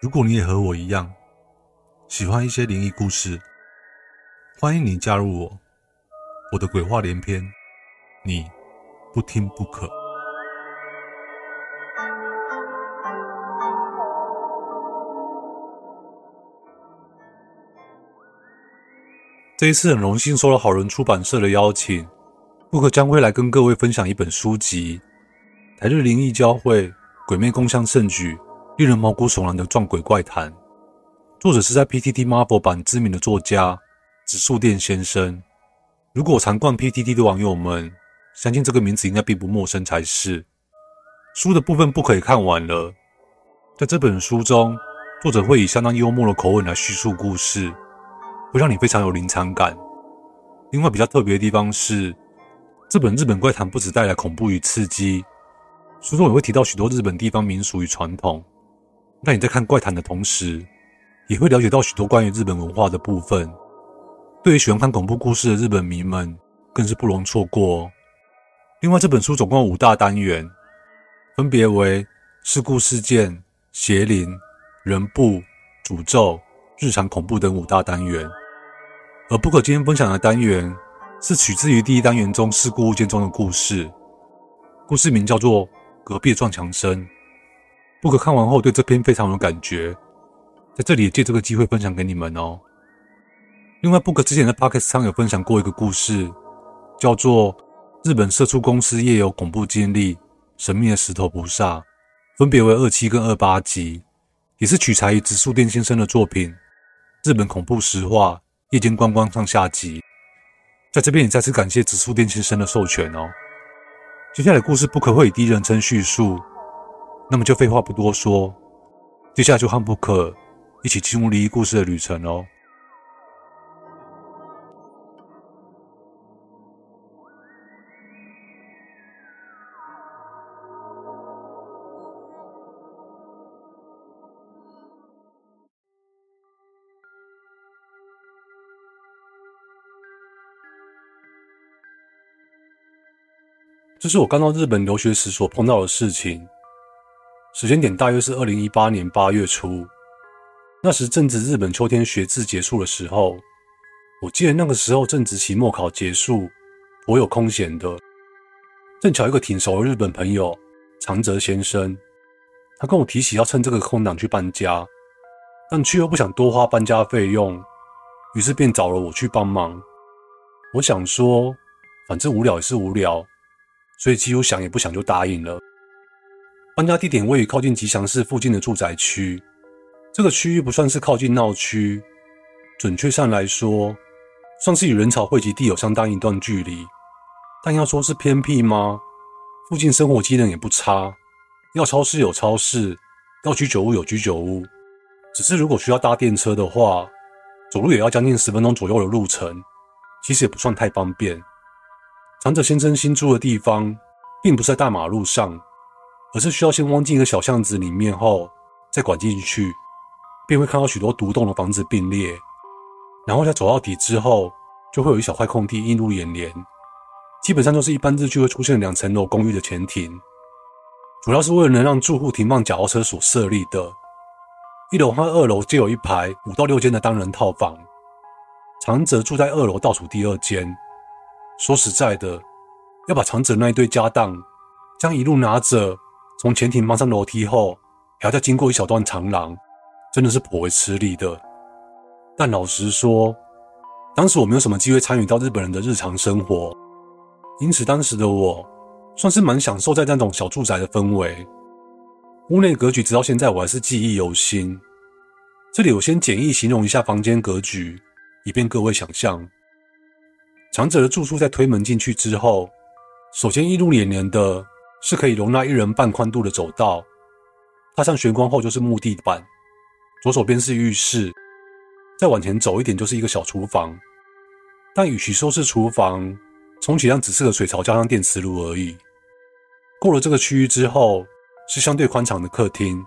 如果你也和我一样喜欢一些灵异故事，欢迎你加入我。我的鬼话连篇，你不听不可。这一次很荣幸受到好人出版社的邀请，Book 将会来跟各位分享一本书籍《台日灵异交汇鬼魅共襄盛举》。令人毛骨悚然的撞鬼怪谈，作者是在 PTT Marvel 版知名的作家直树殿先生。如果常逛 PTT 的网友们，相信这个名字应该并不陌生才是。书的部分不可以看完了，在这本书中，作者会以相当幽默的口吻来叙述故事，会让你非常有临场感。另外比较特别的地方是，这本日本怪谈不只带来恐怖与刺激，书中也会提到许多日本地方民俗与传统。那你在看怪谈的同时，也会了解到许多关于日本文化的部分。对于喜欢看恐怖故事的日本迷们，更是不容错过。另外，这本书总共有五大单元，分别为事故事件、邪灵、人部、诅咒、日常恐怖等五大单元。而不可今天分享的单元，是取自于第一单元中事故物件中的故事，故事名叫做《隔壁撞墙声》。Book 看完后对这篇非常有感觉，在这里借这个机会分享给你们哦。另外，Book 之前在 Podcast 上有分享过一个故事，叫做《日本社畜公司夜游恐怖经历：神秘的石头菩萨》，分别为二七跟二八集，也是取材于直树殿先生的作品《日本恐怖实话：夜间观光》上下集。在这边也再次感谢直树殿先生的授权哦。接下来故事，Book 会以第一人称叙述。那么就废话不多说，接下来就和 Book 一起进入离异故事的旅程哦。这是我刚到日本留学时所碰到的事情。时间点大约是二零一八年八月初，那时正值日本秋天学制结束的时候。我记得那个时候正值期末考结束，我有空闲的，正巧一个挺熟的日本朋友长泽先生，他跟我提起要趁这个空档去搬家，但却又不想多花搬家费用，于是便找了我去帮忙。我想说，反正无聊也是无聊，所以几乎想也不想就答应了。搬家地点位于靠近吉祥寺附近的住宅区，这个区域不算是靠近闹区，准确上来说，算是与人潮汇集地有相当一段距离。但要说是偏僻吗？附近生活机能也不差，要超市有超市，要居酒屋有居酒屋。只是如果需要搭电车的话，走路也要将近十分钟左右的路程，其实也不算太方便。长者先生新住的地方，并不是在大马路上。而是需要先弯进一个小巷子里面后，再拐进去，便会看到许多独栋的房子并列，然后再走到底之后，就会有一小块空地映入眼帘。基本上就是一般日剧会出现两层楼公寓的前庭，主要是为了能让住户停放脚踏车所设立的。一楼和二楼皆有一排五到六间的单人套房，长泽住在二楼倒数第二间。说实在的，要把长泽那一堆家当，将一路拿着。从前庭搬上楼梯后，还要再经过一小段长廊，真的是颇为吃力的。但老实说，当时我没有什么机会参与到日本人的日常生活，因此当时的我算是蛮享受在那种小住宅的氛围。屋内格局直到现在我还是记忆犹新。这里我先简易形容一下房间格局，以便各位想象。长者的住处在推门进去之后，首先映入眼帘的。是可以容纳一人半宽度的走道，踏上玄关后就是木地板，左手边是浴室，再往前走一点就是一个小厨房。但与其说是厨房，充其量只是个水槽加上电磁炉而已。过了这个区域之后，是相对宽敞的客厅，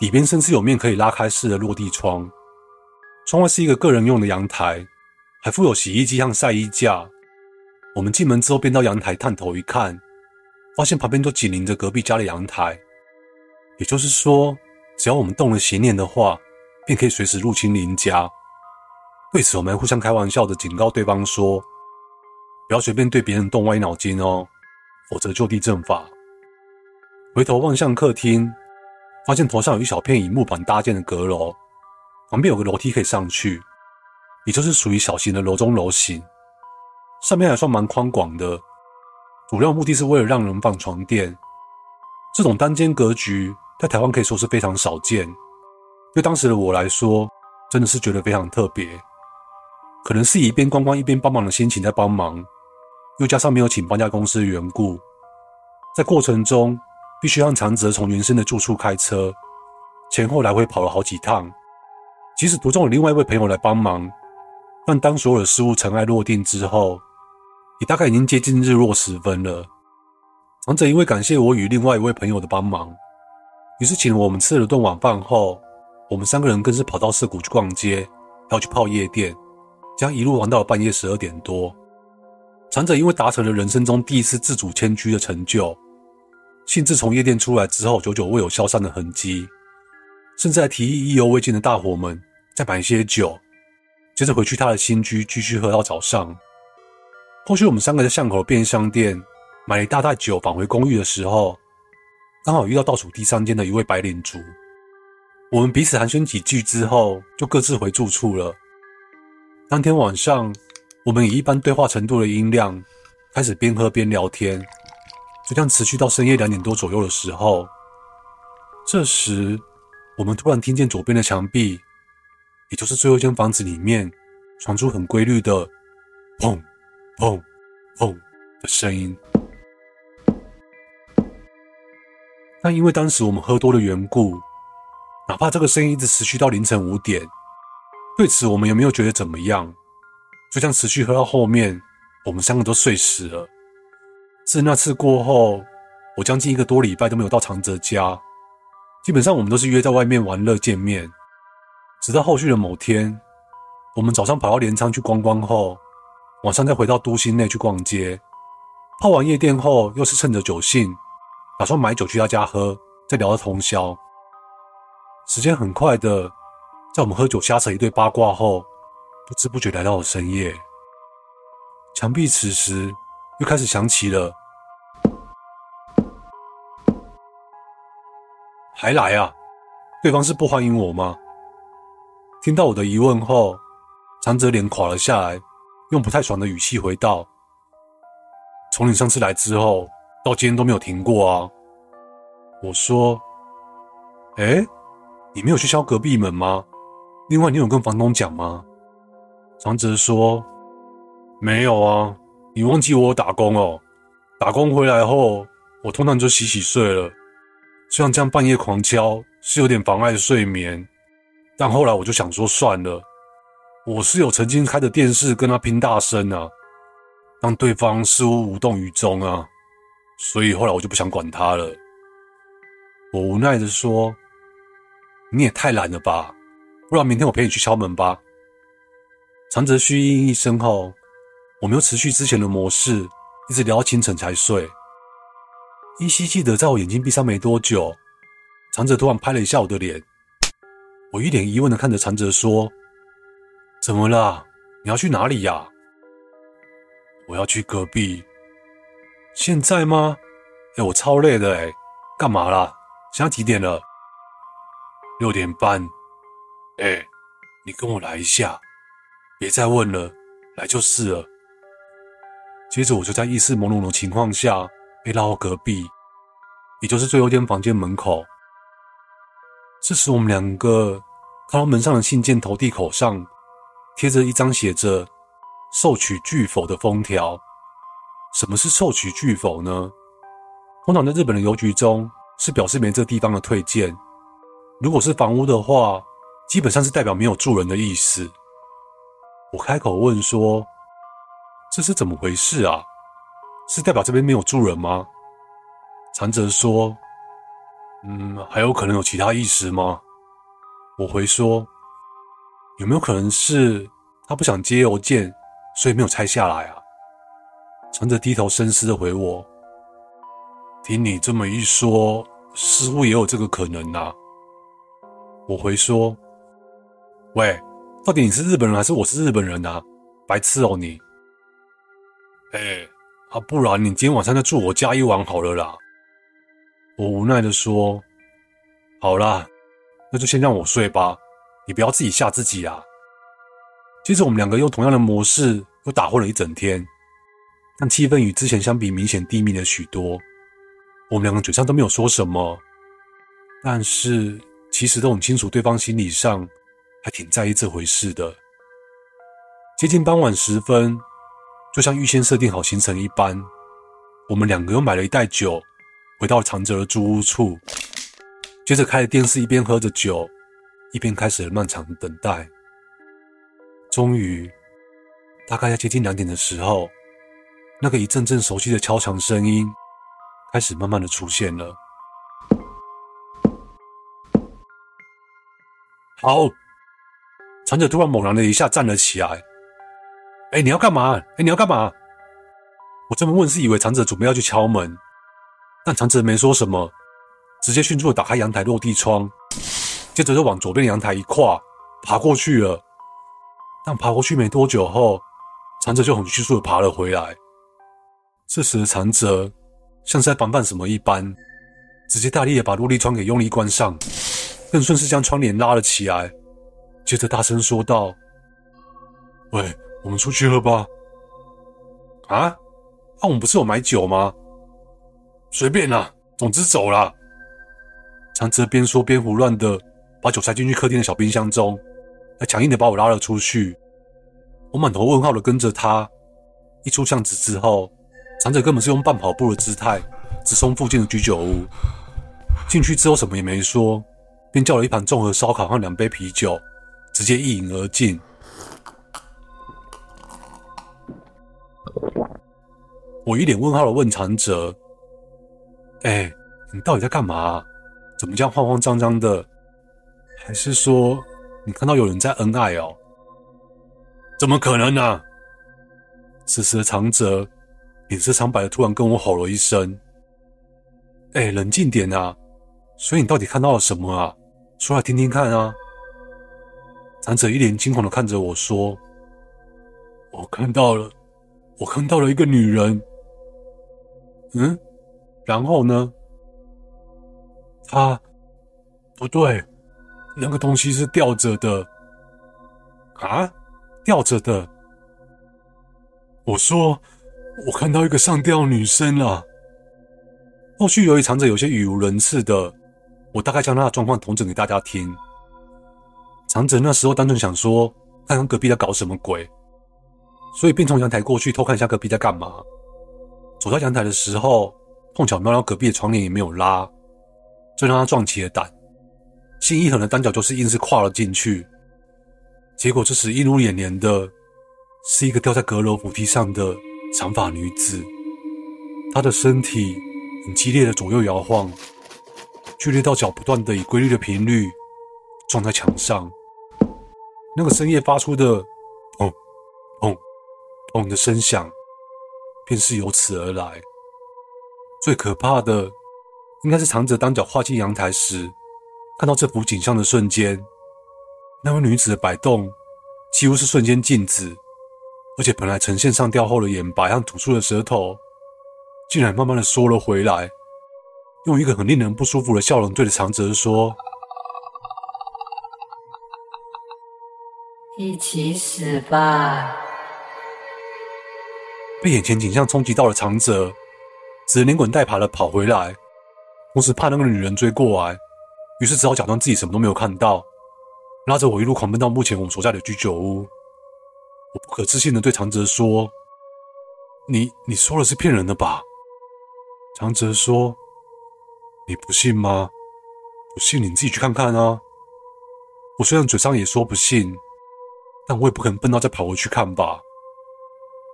里边甚至有面可以拉开式的落地窗，窗外是一个个人用的阳台，还附有洗衣机和晒衣架。我们进门之后便到阳台探头一看。发现旁边都紧邻着隔壁家的阳台，也就是说，只要我们动了邪念的话，便可以随时入侵邻家。对此，我们互相开玩笑的警告对方说：“不要随便对别人动歪脑筋哦，否则就地正法。”回头望向客厅，发现头上有一小片以木板搭建的阁楼，旁边有个楼梯可以上去，也就是属于小型的楼中楼型。上面还算蛮宽广的，主要目的是为了让人放床垫。这种单间格局在台湾可以说是非常少见，对当时的我来说，真的是觉得非常特别。可能是一边观光一边帮忙的心情在帮忙，又加上没有请搬家公司的缘故，在过程中必须让长泽从原生的住处开车，前后来回跑了好几趟。即使途中有另外一位朋友来帮忙，但当所有的事物尘埃落定之后，也大概已经接近日落时分了。长者因为感谢我与另外一位朋友的帮忙，于是请我们吃了顿晚饭后，我们三个人更是跑到涩谷去逛街，要去泡夜店。将一路玩到了半夜十二点多，长者因为达成了人生中第一次自主迁居的成就，兴致从夜店出来之后，久久未有消散的痕迹，甚至还提议意犹未尽的大伙们再买一些酒，接着回去他的新居继续喝到早上。后续我们三个在巷口的便利商店买了一大袋酒，返回公寓的时候，刚好遇到倒数第三间的一位白领族，我们彼此寒暄几句之后，就各自回住处了。当天晚上，我们以一般对话程度的音量开始边喝边聊天，就这样持续到深夜两点多左右的时候。这时，我们突然听见左边的墙壁，也就是最后一间房子里面，传出很规律的“砰、砰、砰”的声音。但因为当时我们喝多的缘故，哪怕这个声音一直持续到凌晨五点。对此，我们也没有觉得怎么样，就这样持续喝到后面，我们三个都睡死了。自那次过后，我将近一个多礼拜都没有到长泽家，基本上我们都是约在外面玩乐见面。直到后续的某天，我们早上跑到镰仓去观光后，晚上再回到都心内去逛街，泡完夜店后，又是趁着酒兴，打算买酒去他家喝，再聊到通宵。时间很快的。在我们喝酒瞎扯一堆八卦后，不知不觉来到了深夜。墙壁此时又开始响起了，还来啊？对方是不欢迎我吗？听到我的疑问后，长泽脸垮了下来，用不太爽的语气回道：“从你上次来之后，到今天都没有停过啊。”我说：“诶，你没有去敲隔壁门吗？”另外，你有跟房东讲吗？长泽说：“没有啊，你忘记我打工哦。打工回来后，我通常就洗洗睡了。虽然这样半夜狂敲是有点妨碍睡眠，但后来我就想说算了。我室友曾经开着电视跟他拼大声啊，让对方似乎无动于衷啊，所以后来我就不想管他了。”我无奈的说：“你也太懒了吧。”不然明天我陪你去敲门吧。长泽嘘应一声后，我们又持续之前的模式，一直聊到清晨才睡。依稀记得，在我眼睛闭上没多久，长泽突然拍了一下我的脸。我一脸疑问的看着长泽说：“怎么了？你要去哪里呀？”“我要去隔壁。”“现在吗？”“哎，我超累的哎，干嘛啦？现在几点了？”“六点半。”哎、你跟我来一下，别再问了，来就是了。接着我就在意识朦胧的情况下被拉到隔壁，也就是最后一间房间门口。这时我们两个看到门上的信件投递口上贴着一张写着“受取拒否”的封条。什么是受取拒否呢？通常在日本的邮局中是表示没这地方的退件。如果是房屋的话，基本上是代表没有住人的意思。我开口问说：“这是怎么回事啊？是代表这边没有住人吗？”长泽说：“嗯，还有可能有其他意思吗？”我回说：“有没有可能是他不想接邮件，所以没有拆下来啊？”长泽低头深思的回我：“听你这么一说，似乎也有这个可能啊。”我回说：“喂，到底你是日本人还是我是日本人啊？白痴哦你！哎，啊，不然你今天晚上就住我家一晚好了啦。”我无奈的说：“好啦，那就先让我睡吧，你不要自己吓自己啊。”接着我们两个用同样的模式又打混了一整天，但气氛与之前相比明显低迷了许多。我们两个嘴上都没有说什么，但是其实都很清楚对方心理上还挺在意这回事的。接近傍晚时分，就像预先设定好行程一般，我们两个又买了一袋酒，回到长泽的租屋处，接着开着电视，一边喝着酒，一边开始了漫长的等待。终于，大概在接近两点的时候，那个一阵阵熟悉的敲墙声音。开始慢慢的出现了。好，长者突然猛然的一下站了起来。哎，你要干嘛？哎，你要干嘛？我这么问是以为长者准备要去敲门，但长者没说什么，直接迅速的打开阳台落地窗，接着就往左边阳台一跨，爬过去了。但爬过去没多久后，长者就很迅速的爬了回来。这时的长者。像是在防范什么一般，直接大力的把落地窗给用力关上，更顺势将窗帘拉了起来，接着大声说道：“喂，我们出去喝吧。”啊？啊，我们不是有买酒吗？随便啦，总之走啦。长泽边说边胡乱的把酒塞进去客厅的小冰箱中，还强硬的把我拉了出去。我满头问号的跟着他，一出巷子之后。长者根本是用半跑步的姿态直冲附近的居酒屋，进去之后什么也没说，便叫了一盘综合烧烤和两杯啤酒，直接一饮而尽。我一脸问号的问长者：“哎，你到底在干嘛？怎么这样慌慌张张的？还是说你看到有人在恩爱哦？怎么可能呢？”此时的长者。脸色苍白的，突然跟我吼了一声：“哎，冷静点啊！所以你到底看到了什么啊？说来听听看啊！”长者一脸惊恐的看着我说：“我看到了，我看到了一个女人。嗯，然后呢？她不对，那个东西是吊着的。啊，吊着的。”我说。我看到一个上吊女生了。后续由于长者有些语无伦次的，我大概将他的状况统整给大家听。长者那时候单纯想说，看看隔壁在搞什么鬼，所以便从阳台过去偷看一下隔壁在干嘛。走到阳台的时候，碰巧瞄到隔壁的窗帘也没有拉，这让他壮起了胆，心一狠的单脚就是硬是跨了进去。结果这时映入眼帘的是一个吊在阁楼扶梯上的。长发女子，她的身体很激烈的左右摇晃，剧烈到脚不断的以规律的频率撞在墙上，那个深夜发出的“砰砰砰”的声响，便是由此而来。最可怕的，应该是长者单脚跨进阳台时，看到这幅景象的瞬间，那位女子的摆动几乎是瞬间静止。而且本来呈现上吊后的眼白和吐出的舌头，竟然慢慢的缩了回来，用一个很令人不舒服的笑容对着长泽说：“一起死吧！”被眼前景象冲击到了长泽，只能连滚带爬的跑回来，同时怕那个女人追过来，于是只好假装自己什么都没有看到，拉着我一路狂奔到目前我们所在的居酒屋。我不可置信的对长泽说：“你你说的是骗人的吧？”长泽说：“你不信吗？不信你自己去看看啊！”我虽然嘴上也说不信，但我也不可能笨到再跑回去看吧。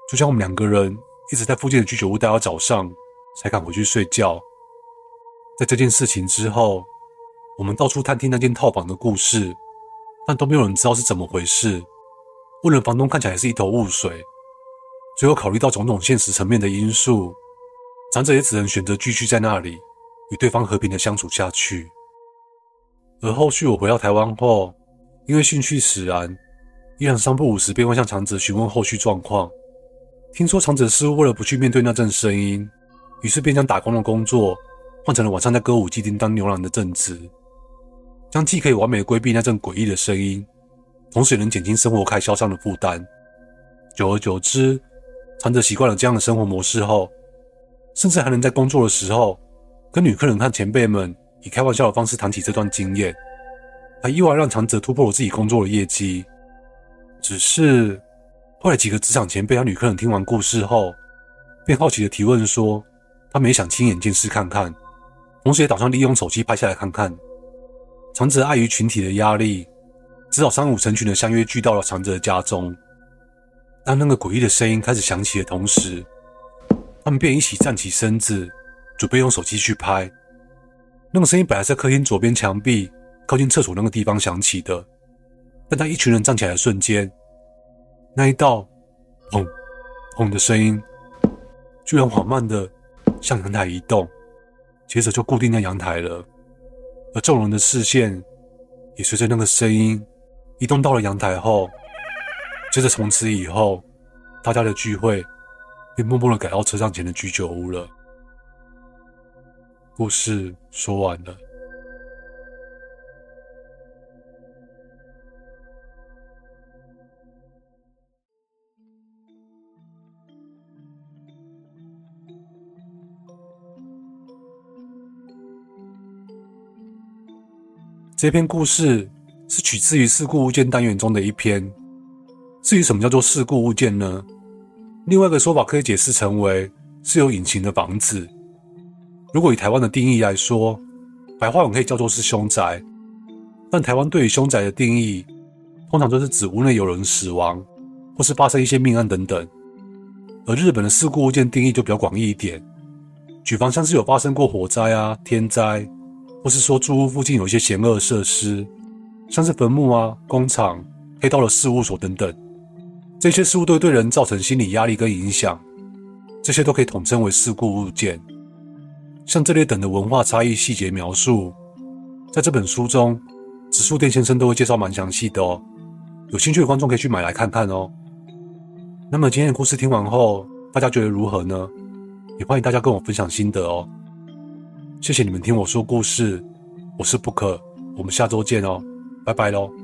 就像我们两个人一直在附近的居酒屋待到早上，才敢回去睡觉。在这件事情之后，我们到处探听那间套房的故事，但都没有人知道是怎么回事。问了房东，看起来是一头雾水。最后考虑到种种现实层面的因素，长者也只能选择继续在那里与对方和平的相处下去。而后续我回到台湾后，因为兴趣使然，依然三不五时便会向长泽询问后续状况。听说长泽似乎为了不去面对那阵声音，于是便将打工的工作换成了晚上在歌舞伎町当牛郎的正职，将既可以完美的规避那阵诡异的声音，同时也能减轻生活开销上的负担。久而久之，长泽习惯了这样的生活模式后，甚至还能在工作的时候跟女客人和前辈们。以开玩笑的方式谈起这段经验，还意外让长泽突破了自己工作的业绩。只是后来几个职场前辈和女客人听完故事后，便好奇的提问说：“他们也想亲眼见识看看，同时也打算利用手机拍下来看看。”长泽碍于群体的压力，只好三五成群的相约聚到了长泽的家中。当那个诡异的声音开始响起的同时，他们便一起站起身子，准备用手机去拍。那个声音本来在客厅左边墙壁靠近厕所那个地方响起的，但当一群人站起来的瞬间，那一道“砰砰”的声音居然缓慢的向阳台移动，接着就固定在阳台了。而众人的视线也随着那个声音移动到了阳台后，接着从此以后，大家的聚会便默默的改到车上前的居酒屋了。故事说完了。这篇故事是取自于事故物件单元中的一篇。至于什么叫做事故物件呢？另外一个说法可以解释成为是有隐情的房子。如果以台湾的定义来说，白话文可以叫做是凶宅，但台湾对于凶宅的定义，通常都是指屋内有人死亡，或是发生一些命案等等。而日本的事故物件定义就比较广义一点，举凡像是有发生过火灾啊、天灾，或是说住屋附近有一些嫌恶设施，像是坟墓啊、工厂、黑道的事务所等等，这些事物都会对人造成心理压力跟影响，这些都可以统称为事故物件。像这类等的文化差异细节描述，在这本书中，植树店先生都会介绍蛮详细的哦。有兴趣的观众可以去买来看看哦。那么今天的故事听完后，大家觉得如何呢？也欢迎大家跟我分享心得哦。谢谢你们听我说故事，我是 Book，我们下周见哦，拜拜喽。